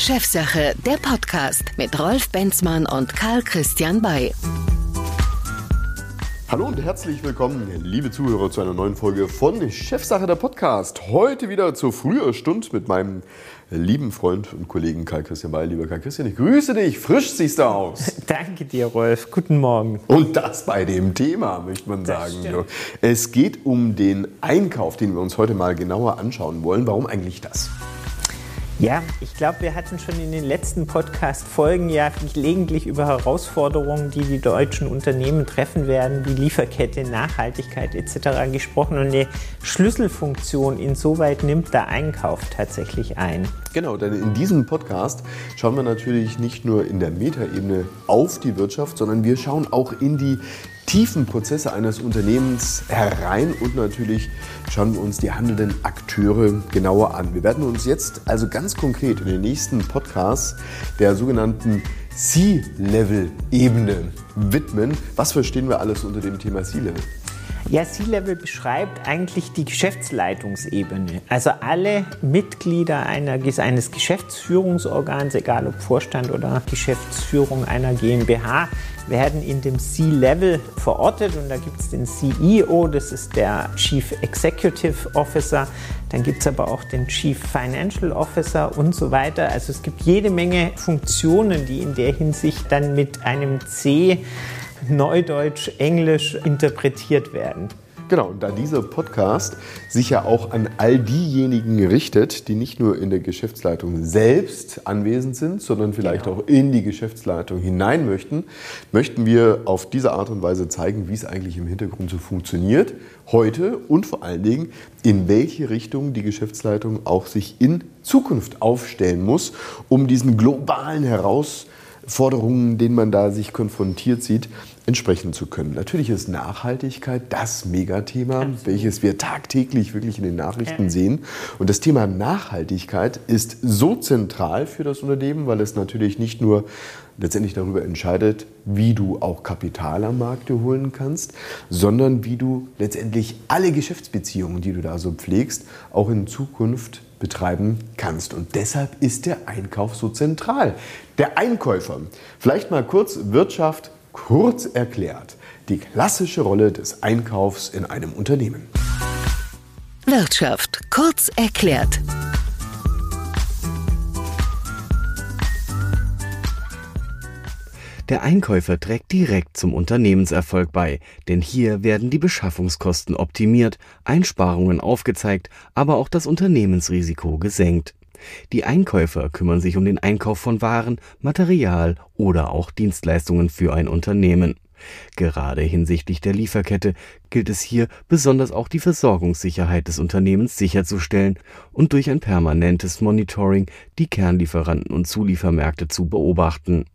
Chefsache, der Podcast mit Rolf Benzmann und Karl Christian Bay. Hallo und herzlich willkommen, liebe Zuhörer, zu einer neuen Folge von Chefsache der Podcast. Heute wieder zur früher Stunde mit meinem lieben Freund und Kollegen Karl Christian Bay. Lieber Karl Christian, ich grüße dich. Frisch siehst du aus. Danke dir, Rolf. Guten Morgen. Und das bei dem Thema, möchte man sagen. Es geht um den Einkauf, den wir uns heute mal genauer anschauen wollen. Warum eigentlich das? Ja, ich glaube, wir hatten schon in den letzten Podcast-Folgen ja gelegentlich über Herausforderungen, die die deutschen Unternehmen treffen werden, wie Lieferkette, Nachhaltigkeit etc. gesprochen. Und eine Schlüsselfunktion insoweit nimmt der Einkauf tatsächlich ein. Genau, denn in diesem Podcast schauen wir natürlich nicht nur in der Metaebene auf die Wirtschaft, sondern wir schauen auch in die tiefen Prozesse eines Unternehmens herein und natürlich schauen wir uns die handelnden Akteure genauer an. Wir werden uns jetzt also ganz konkret in den nächsten Podcasts der sogenannten C-Level-Ebene widmen. Was verstehen wir alles unter dem Thema C-Level? Ja, C-Level beschreibt eigentlich die Geschäftsleitungsebene. Also alle Mitglieder einer, eines Geschäftsführungsorgans, egal ob Vorstand oder Geschäftsführung einer GmbH, werden in dem C-Level verortet und da gibt es den CEO, das ist der Chief Executive Officer, dann gibt es aber auch den Chief Financial Officer und so weiter. Also es gibt jede Menge Funktionen, die in der Hinsicht dann mit einem C Neudeutsch, Englisch interpretiert werden. Genau, und da dieser Podcast sich ja auch an all diejenigen richtet, die nicht nur in der Geschäftsleitung selbst anwesend sind, sondern vielleicht genau. auch in die Geschäftsleitung hinein möchten, möchten wir auf diese Art und Weise zeigen, wie es eigentlich im Hintergrund so funktioniert, heute und vor allen Dingen, in welche Richtung die Geschäftsleitung auch sich in Zukunft aufstellen muss, um diesen globalen Herausforderungen, denen man da sich konfrontiert sieht, entsprechen zu können. Natürlich ist Nachhaltigkeit das Megathema, Absolut. welches wir tagtäglich wirklich in den Nachrichten ja. sehen. Und das Thema Nachhaltigkeit ist so zentral für das Unternehmen, weil es natürlich nicht nur letztendlich darüber entscheidet, wie du auch Kapital am Markt holen kannst, sondern wie du letztendlich alle Geschäftsbeziehungen, die du da so pflegst, auch in Zukunft betreiben kannst. Und deshalb ist der Einkauf so zentral. Der Einkäufer, vielleicht mal kurz Wirtschaft, Kurz erklärt, die klassische Rolle des Einkaufs in einem Unternehmen. Wirtschaft kurz erklärt. Der Einkäufer trägt direkt zum Unternehmenserfolg bei, denn hier werden die Beschaffungskosten optimiert, Einsparungen aufgezeigt, aber auch das Unternehmensrisiko gesenkt. Die Einkäufer kümmern sich um den Einkauf von Waren, Material oder auch Dienstleistungen für ein Unternehmen. Gerade hinsichtlich der Lieferkette gilt es hier besonders auch die Versorgungssicherheit des Unternehmens sicherzustellen und durch ein permanentes Monitoring die Kernlieferanten und Zuliefermärkte zu beobachten.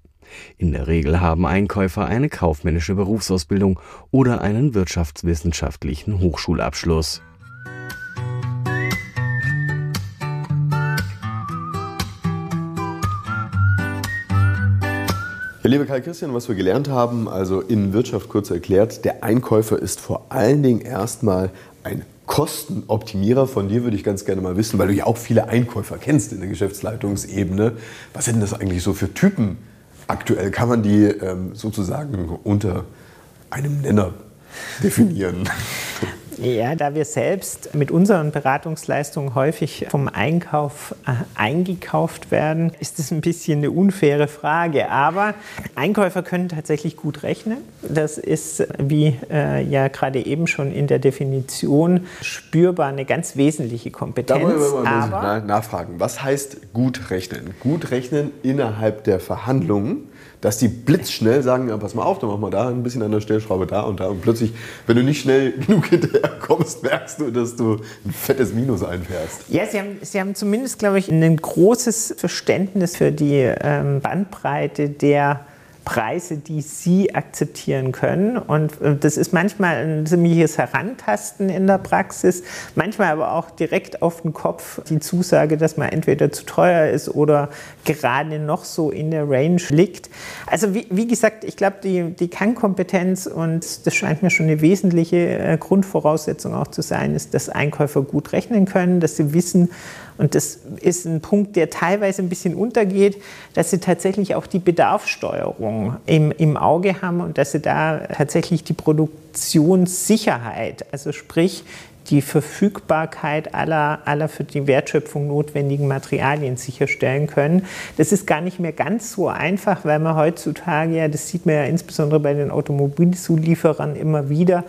In der Regel haben Einkäufer eine kaufmännische Berufsausbildung oder einen wirtschaftswissenschaftlichen Hochschulabschluss lieber Karl Christian, was wir gelernt haben, also in Wirtschaft kurz erklärt, der Einkäufer ist vor allen Dingen erstmal ein Kostenoptimierer. Von dir würde ich ganz gerne mal wissen, weil du ja auch viele Einkäufer kennst in der Geschäftsleitungsebene. Was sind das eigentlich so für Typen aktuell? Kann man die ähm, sozusagen unter einem Nenner definieren? Ja, da wir selbst mit unseren Beratungsleistungen häufig vom Einkauf äh, eingekauft werden, ist das ein bisschen eine unfaire Frage. Aber Einkäufer können tatsächlich gut rechnen. Das ist, wie äh, ja gerade eben schon in der Definition spürbar, eine ganz wesentliche Kompetenz. Da wollen wir mal nachfragen. Was heißt gut rechnen? Gut rechnen innerhalb der Verhandlungen dass die blitzschnell sagen, ja, pass mal auf, dann mach mal da ein bisschen an der Stellschraube da und da. Und plötzlich, wenn du nicht schnell genug hinterher kommst, merkst du, dass du ein fettes Minus einfährst. Ja, Sie haben, Sie haben zumindest, glaube ich, ein großes Verständnis für die ähm, Bandbreite der Preise, die Sie akzeptieren können. Und äh, das ist manchmal ein ziemliches Herantasten in der Praxis, manchmal aber auch direkt auf den Kopf die Zusage, dass man entweder zu teuer ist oder gerade noch so in der Range liegt. Also wie, wie gesagt, ich glaube, die, die Kernkompetenz, und das scheint mir schon eine wesentliche äh, Grundvoraussetzung auch zu sein, ist, dass Einkäufer gut rechnen können, dass sie wissen, Und das ist ein Punkt, der teilweise ein bisschen untergeht, dass sie tatsächlich auch die Bedarfssteuerung im, im Auge haben und dass sie da tatsächlich die Produktionssicherheit, also sprich die Verfügbarkeit aller, aller für die Wertschöpfung notwendigen Materialien sicherstellen können. Das ist gar nicht mehr ganz so einfach, weil man heutzutage, ja, das sieht man ja insbesondere bei den Automobilzulieferern immer wieder,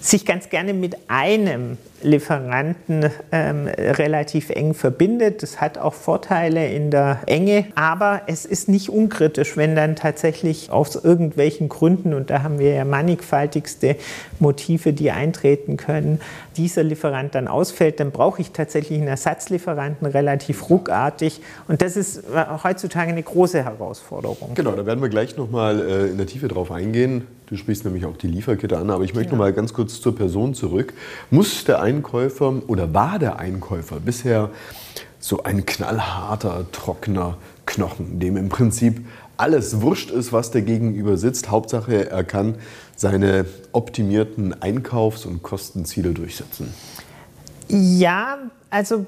sich ganz gerne mit einem Lieferanten ähm, relativ eng verbindet. Das hat auch Vorteile in der Enge, aber es ist nicht unkritisch, wenn dann tatsächlich aus irgendwelchen Gründen, und da haben wir ja mannigfaltigste Motive, die eintreten können, dieser Lieferant dann ausfällt, dann brauche ich tatsächlich einen Ersatzlieferanten relativ ruckartig. Und das ist äh, heutzutage eine große Herausforderung. Genau, da werden wir gleich nochmal äh, in der Tiefe drauf eingehen. Du sprichst nämlich auch die Lieferkette an, aber ich möchte ja. noch mal ganz kurz zur Person zurück. Muss der Einkäufer oder war der Einkäufer bisher so ein knallharter, trockener Knochen, dem im Prinzip alles wurscht ist, was der Gegenüber sitzt. Hauptsache, er kann seine optimierten Einkaufs- und Kostenziele durchsetzen. Ja, also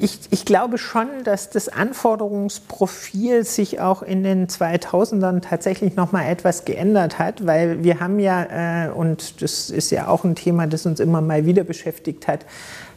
ich, ich, glaube schon, dass das Anforderungsprofil sich auch in den 2000ern tatsächlich noch mal etwas geändert hat, weil wir haben ja, äh, und das ist ja auch ein Thema, das uns immer mal wieder beschäftigt hat,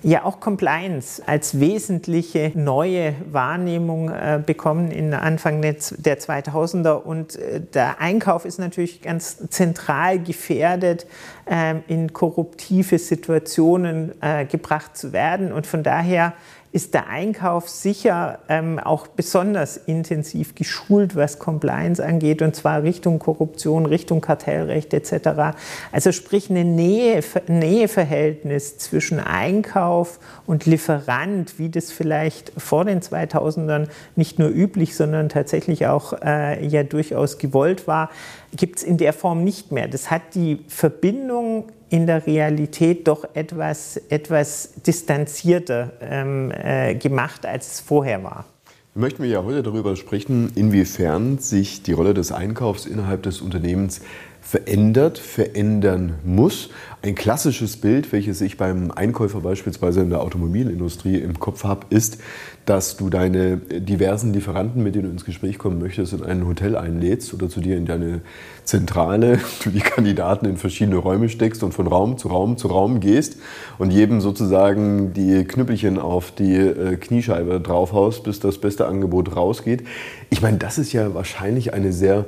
ja auch Compliance als wesentliche neue Wahrnehmung äh, bekommen in Anfang der 2000er und äh, der Einkauf ist natürlich ganz zentral gefährdet, äh, in korruptive Situationen äh, gebracht zu werden. Und von daher ist der Einkauf sicher ähm, auch besonders intensiv geschult, was Compliance angeht, und zwar Richtung Korruption, Richtung Kartellrecht etc. Also sprich eine Nähe, Näheverhältnis zwischen Einkauf und Lieferant, wie das vielleicht vor den 2000ern nicht nur üblich, sondern tatsächlich auch äh, ja durchaus gewollt war, gibt es in der Form nicht mehr. Das hat die Verbindung in der Realität doch etwas, etwas distanzierter ähm, äh, gemacht, als es vorher war. Wir möchten ja heute darüber sprechen, inwiefern sich die Rolle des Einkaufs innerhalb des Unternehmens verändert, verändern muss. Ein klassisches Bild, welches ich beim Einkäufer beispielsweise in der Automobilindustrie im Kopf habe, ist, dass du deine diversen Lieferanten, mit denen du ins Gespräch kommen möchtest, in ein Hotel einlädst oder zu dir in deine Zentrale, du die Kandidaten in verschiedene Räume steckst und von Raum zu Raum zu Raum gehst und jedem sozusagen die Knüppelchen auf die äh, Kniescheibe draufhaust, bis das beste Angebot rausgeht. Ich meine, das ist ja wahrscheinlich eine sehr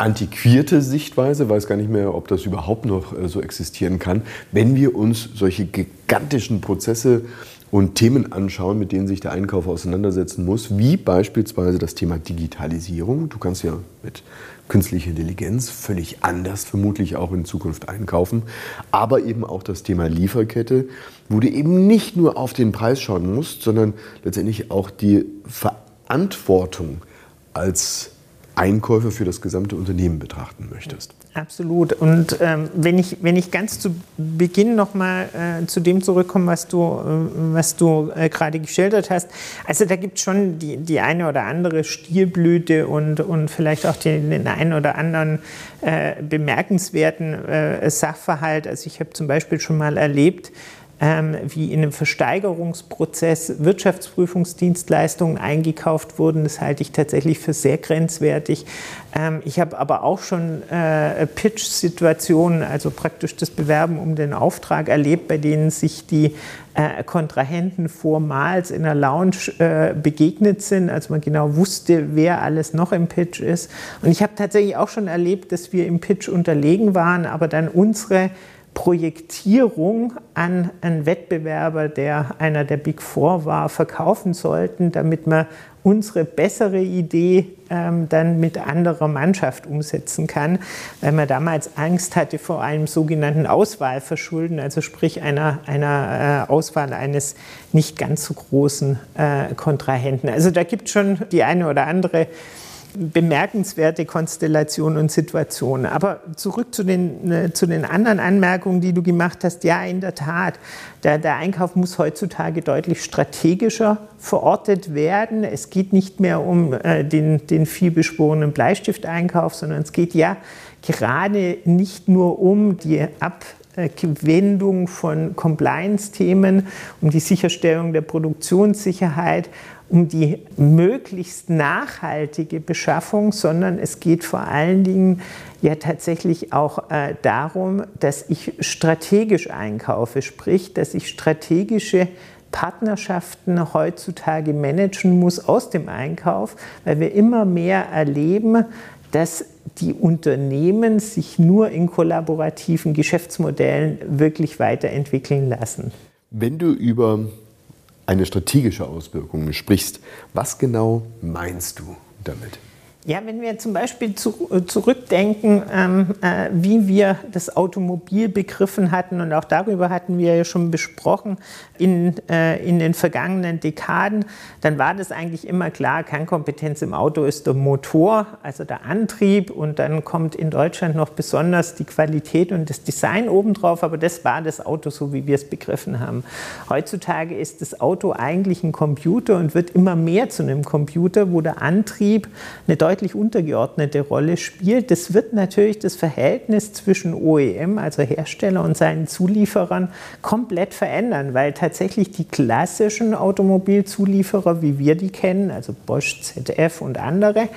antiquierte Sichtweise, weiß gar nicht mehr, ob das überhaupt noch äh, so existieren kann, wenn wir uns solche gigantischen Prozesse und Themen anschauen, mit denen sich der Einkauf auseinandersetzen muss, wie beispielsweise das Thema Digitalisierung. Du kannst ja mit künstlicher Intelligenz völlig anders vermutlich auch in Zukunft einkaufen, aber eben auch das Thema Lieferkette, wo du eben nicht nur auf den Preis schauen musst, sondern letztendlich auch die Verantwortung als Einkäufe für das gesamte Unternehmen betrachten möchtest. Absolut. Und ähm, wenn, ich, wenn ich ganz zu Beginn nochmal äh, zu dem zurückkomme, was du, äh, du äh, gerade geschildert hast, also da gibt es schon die, die eine oder andere Stilblüte und, und vielleicht auch den, den einen oder anderen äh, bemerkenswerten äh, Sachverhalt. Also ich habe zum Beispiel schon mal erlebt, wie in einem Versteigerungsprozess Wirtschaftsprüfungsdienstleistungen eingekauft wurden. Das halte ich tatsächlich für sehr grenzwertig. Ähm, ich habe aber auch schon äh, Pitch-Situationen, also praktisch das Bewerben um den Auftrag erlebt, bei denen sich die äh, Kontrahenten vormals in der Lounge äh, begegnet sind, als man genau wusste, wer alles noch im Pitch ist. Und ich habe tatsächlich auch schon erlebt, dass wir im Pitch unterlegen waren, aber dann unsere Projektierung an einen Wettbewerber, der einer der Big Four war, verkaufen sollten, damit wir unsere bessere Idee ähm, dann mit anderer Mannschaft umsetzen kann, weil man damals Angst hatte vor einem sogenannten Auswahlverschulden, also sprich einer, einer äh, Auswahl eines nicht ganz so großen äh, Kontrahenten. Also da gibt es schon die eine oder andere bemerkenswerte Konstellation und Situation. Aber zurück zu den, äh, zu den anderen Anmerkungen, die du gemacht hast. Ja, in der Tat, der, der Einkauf muss heutzutage deutlich strategischer verortet werden. Es geht nicht mehr um äh, den, den vielbeschworenen Bleistifteinkauf, sondern es geht ja gerade nicht nur um die Ab Anwendung von Compliance-Themen, um die Sicherstellung der Produktionssicherheit, um die möglichst nachhaltige Beschaffung, sondern es geht vor allen Dingen ja tatsächlich auch äh, darum, dass ich strategisch einkaufe, sprich, dass ich strategische Partnerschaften heutzutage managen muss aus dem Einkauf, weil wir immer mehr erleben, dass die Unternehmen sich nur in kollaborativen Geschäftsmodellen wirklich weiterentwickeln lassen. Wenn du über eine strategische Auswirkung sprichst, was genau meinst du damit? Ja, wenn wir zum Beispiel zu, äh, zurückdenken, ähm, äh, wie wir das Automobil begriffen hatten, und auch darüber hatten wir ja schon besprochen in, äh, in den vergangenen Dekaden, dann war das eigentlich immer klar, Kernkompetenz im Auto ist der Motor, also der Antrieb, und dann kommt in Deutschland noch besonders die Qualität und das Design obendrauf, aber das war das Auto, so wie wir es begriffen haben. Heutzutage ist das Auto eigentlich ein Computer und wird immer mehr zu einem Computer, wo der Antrieb eine deutlich untergeordnete Rolle spielt. Das wird natürlich das Verhältnis zwischen OEM, also Hersteller und seinen Zulieferern, komplett verändern, weil tatsächlich die klassischen Automobilzulieferer, wie wir die kennen, also Bosch, ZF und andere,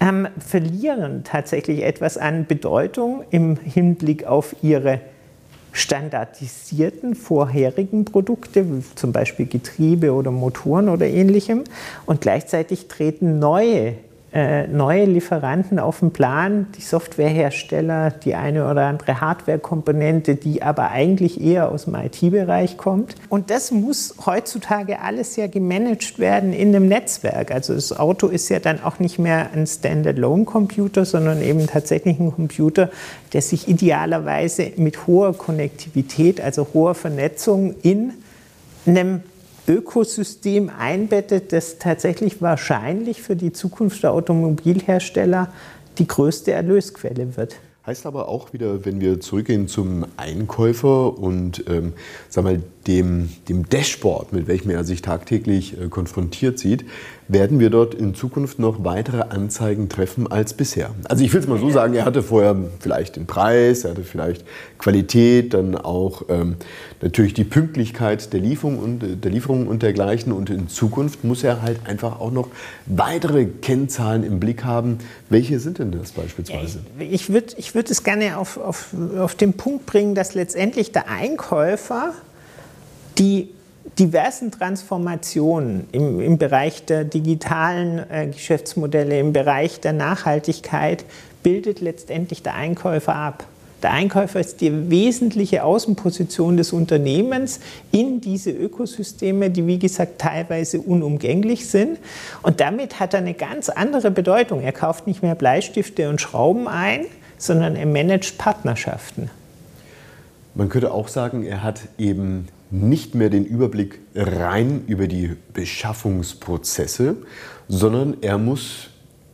ähm, verlieren tatsächlich etwas an Bedeutung im Hinblick auf ihre standardisierten vorherigen Produkte, wie zum Beispiel Getriebe oder Motoren oder ähnlichem. Und gleichzeitig treten neue neue Lieferanten auf dem Plan, die Softwarehersteller, die eine oder andere Hardware-Komponente, die aber eigentlich eher aus dem IT-Bereich kommt. Und das muss heutzutage alles ja gemanagt werden in einem Netzwerk. Also das Auto ist ja dann auch nicht mehr ein Standalone-Computer, sondern eben tatsächlich ein Computer, der sich idealerweise mit hoher Konnektivität, also hoher Vernetzung in einem Ökosystem einbettet, das tatsächlich wahrscheinlich für die Zukunft der Automobilhersteller die größte Erlösquelle wird. Heißt aber auch wieder, wenn wir zurückgehen zum Einkäufer und ähm, sag mal, dem, dem Dashboard, mit welchem er sich tagtäglich äh, konfrontiert sieht, werden wir dort in Zukunft noch weitere Anzeigen treffen als bisher. Also ich will es mal so sagen, er hatte vorher vielleicht den Preis, er hatte vielleicht Qualität, dann auch ähm, natürlich die Pünktlichkeit der Lieferung, und, äh, der Lieferung und dergleichen. Und in Zukunft muss er halt einfach auch noch weitere Kennzahlen im Blick haben. Welche sind denn das beispielsweise? Ich würde ich würd es gerne auf, auf, auf den Punkt bringen, dass letztendlich der Einkäufer die diversen Transformationen im, im Bereich der digitalen äh, Geschäftsmodelle, im Bereich der Nachhaltigkeit bildet letztendlich der Einkäufer ab. Der Einkäufer ist die wesentliche Außenposition des Unternehmens in diese Ökosysteme, die wie gesagt teilweise unumgänglich sind. Und damit hat er eine ganz andere Bedeutung. Er kauft nicht mehr Bleistifte und Schrauben ein, sondern er managt Partnerschaften. Man könnte auch sagen, er hat eben nicht mehr den Überblick rein über die Beschaffungsprozesse, sondern er muss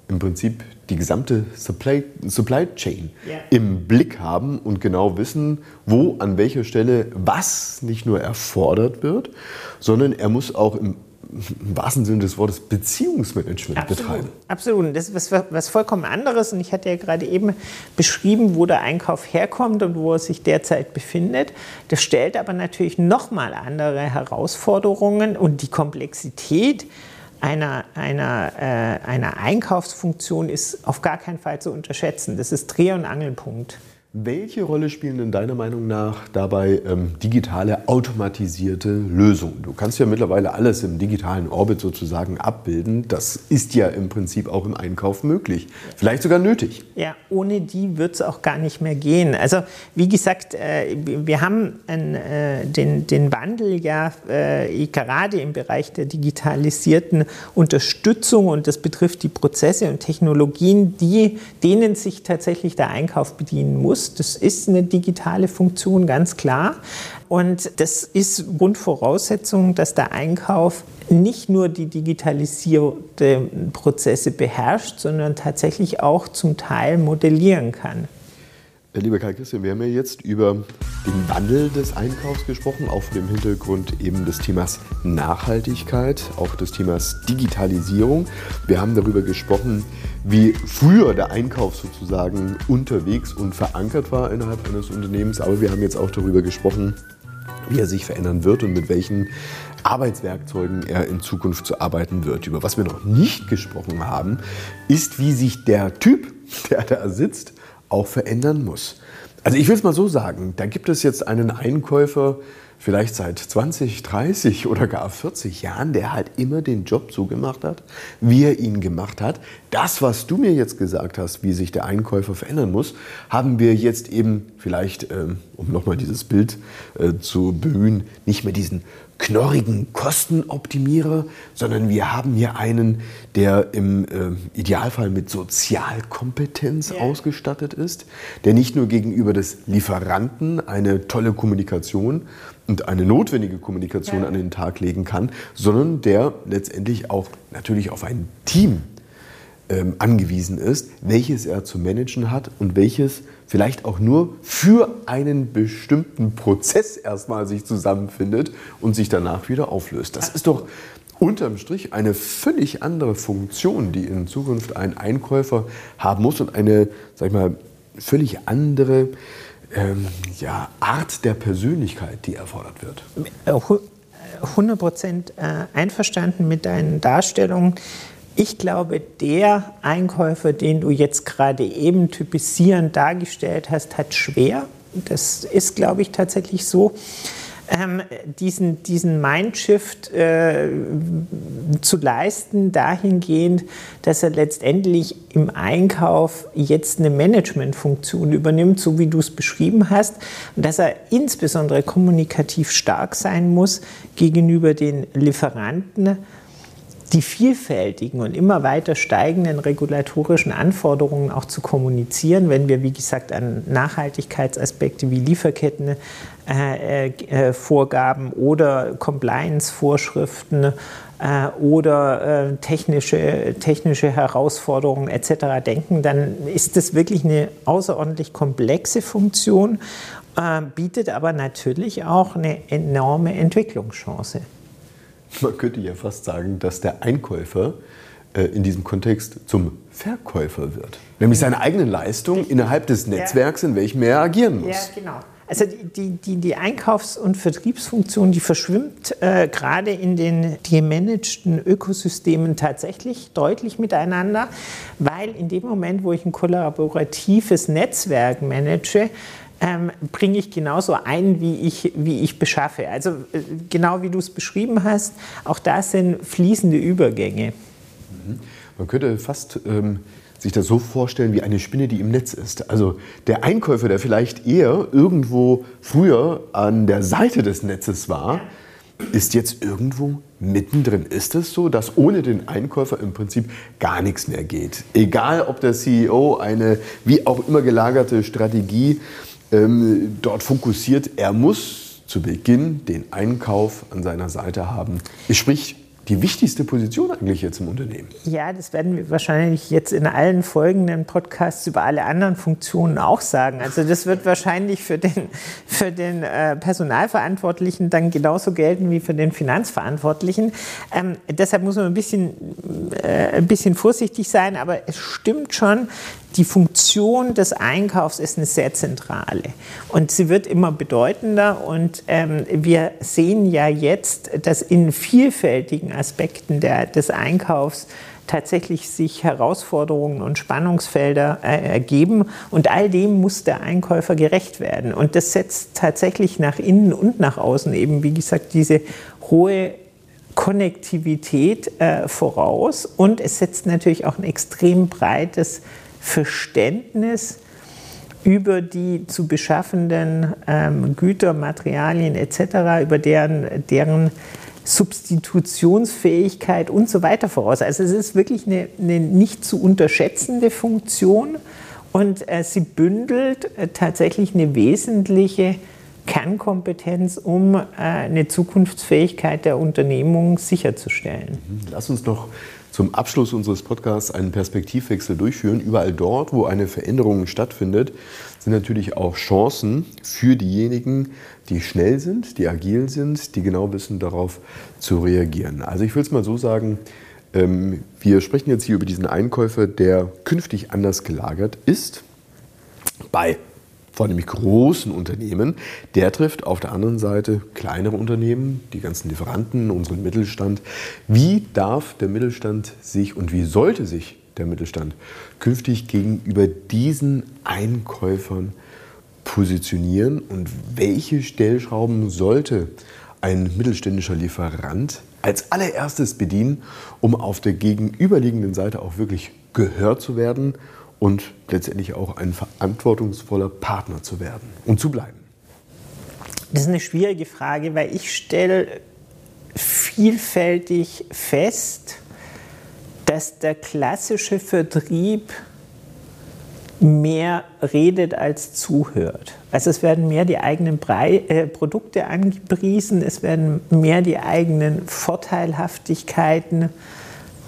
im Prinzip die gesamte Supply, Supply Chain ja. im Blick haben und genau wissen, wo an welcher Stelle was nicht nur erfordert wird, sondern er muss auch im im wahrsten Sinne des Wortes Beziehungsmanagement Absolut. betreiben. Absolut. Das ist was, was vollkommen anderes. Und ich hatte ja gerade eben beschrieben, wo der Einkauf herkommt und wo er sich derzeit befindet. Das stellt aber natürlich nochmal andere Herausforderungen und die Komplexität einer, einer, äh, einer Einkaufsfunktion ist auf gar keinen Fall zu unterschätzen. Das ist Dreh- und Angelpunkt. Welche Rolle spielen denn deiner Meinung nach dabei ähm, digitale automatisierte Lösungen? Du kannst ja mittlerweile alles im digitalen Orbit sozusagen abbilden. Das ist ja im Prinzip auch im Einkauf möglich, vielleicht sogar nötig. Ja, ohne die wird es auch gar nicht mehr gehen. Also wie gesagt, äh, wir haben ein, äh, den, den Wandel ja äh, gerade im Bereich der digitalisierten Unterstützung und das betrifft die Prozesse und Technologien, die, denen sich tatsächlich der Einkauf bedienen muss muss. Das ist eine digitale Funktion, ganz klar. Und das ist Grundvoraussetzung, dass der Einkauf nicht nur die digitalisierte Prozesse beherrscht, sondern tatsächlich auch zum Teil modellieren kann. Lieber Karl Christian, wir haben ja jetzt über den Wandel des Einkaufs gesprochen, auch vor dem Hintergrund eben des Themas Nachhaltigkeit, auch des Themas Digitalisierung. Wir haben darüber gesprochen, wie früher der Einkauf sozusagen unterwegs und verankert war innerhalb eines Unternehmens, aber wir haben jetzt auch darüber gesprochen, wie er sich verändern wird und mit welchen Arbeitswerkzeugen er in Zukunft zu arbeiten wird. Über was wir noch nicht gesprochen haben, ist, wie sich der Typ, der da sitzt, auch verändern muss. Also ich will es mal so sagen, da gibt es jetzt einen Einkäufer, vielleicht seit 20, 30 oder gar 40 Jahren, der halt immer den Job so gemacht hat, wie er ihn gemacht hat. Das, was du mir jetzt gesagt hast, wie sich der Einkäufer verändern muss, haben wir jetzt eben vielleicht, ähm, um nochmal dieses Bild äh, zu bemühen, nicht mehr diesen knorrigen Kostenoptimierer, sondern wir haben hier einen, der im äh, Idealfall mit Sozialkompetenz yeah. ausgestattet ist, der nicht nur gegenüber des Lieferanten eine tolle Kommunikation und eine notwendige Kommunikation ja. an den Tag legen kann, sondern der letztendlich auch natürlich auf ein Team ähm, angewiesen ist, welches er zu managen hat und welches vielleicht auch nur für einen bestimmten Prozess erstmal sich zusammenfindet und sich danach wieder auflöst. Das ist doch unterm Strich eine völlig andere Funktion, die in Zukunft ein Einkäufer haben muss und eine, sag ich mal, völlig andere ähm, ja, Art der Persönlichkeit, die erfordert wird. 100 Prozent äh, einverstanden mit deinen Darstellungen. Ich glaube, der Einkäufer, den du jetzt gerade eben typisierend dargestellt hast, hat schwer. Das ist, glaube ich, tatsächlich so. Ähm, diesen, dishift Mindshift äh, zu leisten, dahingehend, dass er letztendlich im Einkauf jetzt eine Managementfunktion übernimmt, so wie du es beschrieben hast, und dass er insbesondere kommunikativ stark sein muss gegenüber den Lieferanten die vielfältigen und immer weiter steigenden regulatorischen Anforderungen auch zu kommunizieren, wenn wir, wie gesagt, an Nachhaltigkeitsaspekte wie Lieferkettenvorgaben äh, äh, oder Compliance-Vorschriften äh, oder äh, technische, technische Herausforderungen etc. denken, dann ist das wirklich eine außerordentlich komplexe Funktion, äh, bietet aber natürlich auch eine enorme Entwicklungschance. Man könnte ja fast sagen, dass der Einkäufer äh, in diesem Kontext zum Verkäufer wird. Nämlich seine eigene Leistung innerhalb des Netzwerks, in welchem er agieren muss. Ja, genau. Also die, die, die Einkaufs- und Vertriebsfunktion, die verschwimmt äh, gerade in den gemanagten Ökosystemen tatsächlich deutlich miteinander, weil in dem Moment, wo ich ein kollaboratives Netzwerk manage, ähm, bringe ich genauso ein, wie ich, wie ich beschaffe. Also äh, genau wie du es beschrieben hast, auch das sind fließende Übergänge. Mhm. Man könnte fast ähm, sich das so vorstellen wie eine Spinne, die im Netz ist. Also der Einkäufer, der vielleicht eher irgendwo früher an der Seite des Netzes war, ist jetzt irgendwo mittendrin. Ist es so, dass ohne den Einkäufer im Prinzip gar nichts mehr geht? Egal, ob der CEO eine wie auch immer gelagerte Strategie ähm, dort fokussiert. Er muss zu Beginn den Einkauf an seiner Seite haben. Sprich, die wichtigste Position eigentlich jetzt im Unternehmen? Ja, das werden wir wahrscheinlich jetzt in allen folgenden Podcasts über alle anderen Funktionen auch sagen. Also das wird wahrscheinlich für den, für den äh, Personalverantwortlichen dann genauso gelten wie für den Finanzverantwortlichen. Ähm, deshalb muss man ein bisschen, äh, ein bisschen vorsichtig sein, aber es stimmt schon, die Funktion des Einkaufs ist eine sehr zentrale. Und sie wird immer bedeutender. Und ähm, wir sehen ja jetzt, dass in vielfältigen Aspekten der, des Einkaufs tatsächlich sich Herausforderungen und Spannungsfelder äh, ergeben. Und all dem muss der Einkäufer gerecht werden. Und das setzt tatsächlich nach innen und nach außen eben, wie gesagt, diese hohe Konnektivität äh, voraus. Und es setzt natürlich auch ein extrem breites Verständnis über die zu beschaffenden ähm, Güter, Materialien etc., über deren, deren Substitutionsfähigkeit und so weiter voraus. Also es ist wirklich eine, eine nicht zu unterschätzende Funktion und äh, sie bündelt äh, tatsächlich eine wesentliche Kernkompetenz, um äh, eine Zukunftsfähigkeit der Unternehmung sicherzustellen. Lass uns doch zum Abschluss unseres Podcasts einen Perspektivwechsel durchführen. Überall dort, wo eine Veränderung stattfindet, sind natürlich auch Chancen für diejenigen, die schnell sind, die agil sind, die genau wissen, darauf zu reagieren. Also ich will es mal so sagen, ähm, wir sprechen jetzt hier über diesen Einkäufer, der künftig anders gelagert ist. Bei vornehmlich großen Unternehmen, der trifft auf der anderen Seite kleinere Unternehmen, die ganzen Lieferanten, unseren Mittelstand. Wie darf der Mittelstand sich und wie sollte sich der Mittelstand künftig gegenüber diesen Einkäufern positionieren und welche Stellschrauben sollte ein mittelständischer Lieferant als allererstes bedienen, um auf der gegenüberliegenden Seite auch wirklich gehört zu werden und letztendlich auch ein verantwortungsvoller Partner zu werden und zu bleiben? Das ist eine schwierige Frage, weil ich stelle vielfältig fest, dass der klassische Vertrieb mehr redet als zuhört. Also es werden mehr die eigenen Brei äh, Produkte angepriesen, es werden mehr die eigenen Vorteilhaftigkeiten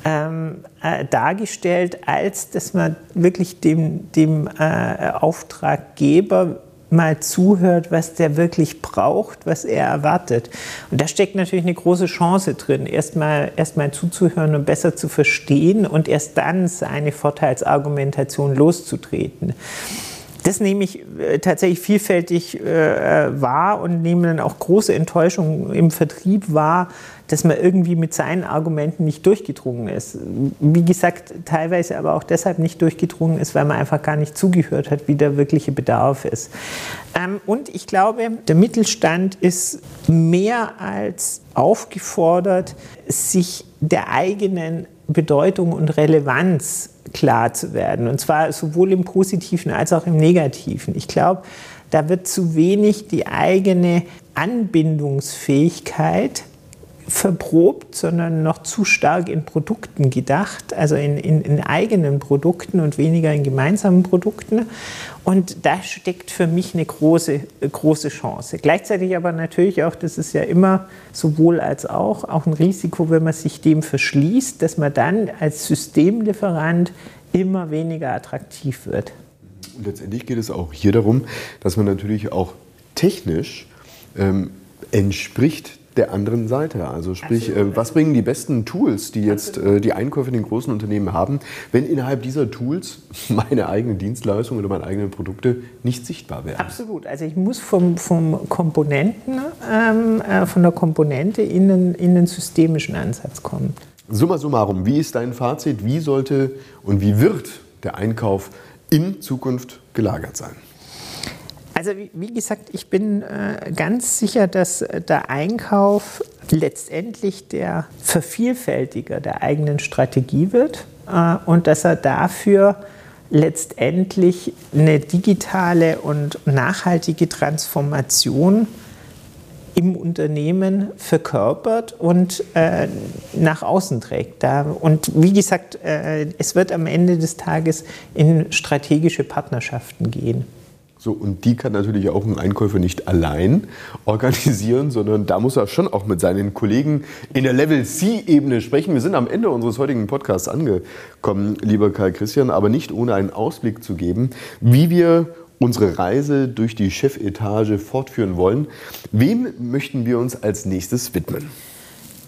ähm, äh, dargestellt, als dass man wirklich dem, dem äh, Auftraggeber mal zuhört, was der wirklich braucht, was er erwartet. Und da steckt natürlich eine große Chance drin, erstmal erst zuzuhören und besser zu verstehen und erst dann seine Vorteilsargumentation loszutreten. Das nehme ich äh, tatsächlich vielfältig äh, wahr und nehme dann auch große Enttäuschung im Vertrieb wahr, dass man irgendwie mit seinen Argumenten nicht durchgedrungen ist. Wie gesagt, teilweise aber auch deshalb nicht durchgedrungen ist, weil man einfach gar nicht zugehört hat, wie der wirkliche Bedarf ist. Ähm, und ich glaube, der Mittelstand ist mehr als aufgefordert, sich der eigenen Bedeutung und Relevanz klar zu werden. Und zwar sowohl im positiven als auch im negativen. Ich glaube, da wird zu wenig die eigene Anbindungsfähigkeit verprobt, sondern noch zu stark in Produkten gedacht, also in, in, in, eigenen Produkten und weniger in gemeinsamen Produkten. Und da steckt für mich eine große, große Chance. Gleichzeitig aber natürlich auch, das ist ja immer sowohl als auch, auch ein Risiko, wenn man sich dem verschließt, dass man dann als Systemlieferant immer weniger attraktiv wird. Und letztendlich geht es auch hier darum, dass man natürlich auch technisch ähm, entspricht der anderen Seite. Also sprich, äh, was bringen die besten Tools, die jetzt äh, die Einkäufer in den großen Unternehmen haben, wenn innerhalb dieser Tools meine eigenen Dienstleistungen oder meine eigenen Produkte nicht sichtbar werden? Absolut. Also ich muss vom, vom Komponenten, ähm, äh, von der Komponente in den, in den systemischen Ansatz kommen. Summa summarum, wie ist dein Fazit? Wie sollte und wie wird der Einkauf in Zukunft gelagert sein? Also wie, wie gesagt, ich bin äh, ganz sicher, dass äh, der Einkauf letztendlich der Vervielfältiger der eigenen Strategie wird äh, und dass er dafür letztendlich eine digitale und nachhaltige Transformation im Unternehmen verkörpert und äh, nach außen trägt. Da, und wie gesagt, äh, es wird am Ende des Tages in strategische Partnerschaften gehen. So, und die kann natürlich auch ein Einkäufer nicht allein organisieren, sondern da muss er schon auch mit seinen Kollegen in der Level C-Ebene sprechen. Wir sind am Ende unseres heutigen Podcasts angekommen, lieber Karl Christian, aber nicht ohne einen Ausblick zu geben, wie wir unsere Reise durch die Chefetage fortführen wollen. Wem möchten wir uns als nächstes widmen?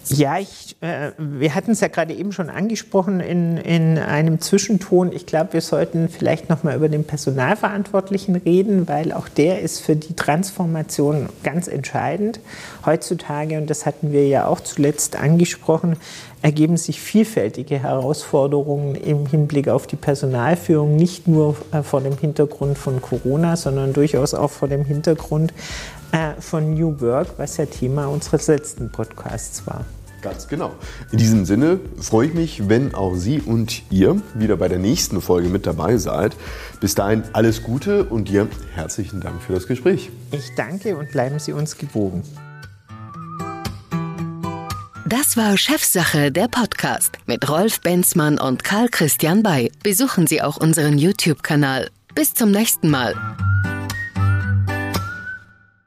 Ja, ich, äh, wir hatten es ja gerade eben schon angesprochen in, in einem Zwischenton. Ich glaube, wir sollten vielleicht noch mal über den Personalverantwortlichen reden, weil auch der ist für die Transformation ganz entscheidend. Heutzutage, und das hatten wir ja auch zuletzt angesprochen, ergeben sich vielfältige Herausforderungen im Hinblick auf die Personalführung, nicht nur äh, vor dem Hintergrund von Corona, sondern durchaus auch vor dem Hintergrund äh, von New Work, was ja Thema unseres letzten Podcasts war. Ganz genau. In diesem Sinne freue ich mich, wenn auch Sie und ihr wieder bei der nächsten Folge mit dabei seid. Bis dahin alles Gute und dir herzlichen Dank für das Gespräch. Ich danke und bleiben Sie uns gewogen. Das war Chefsache, der Podcast mit Rolf Benzmann und Karl Christian Bay. Besuchen Sie auch unseren YouTube-Kanal. Bis zum nächsten Mal.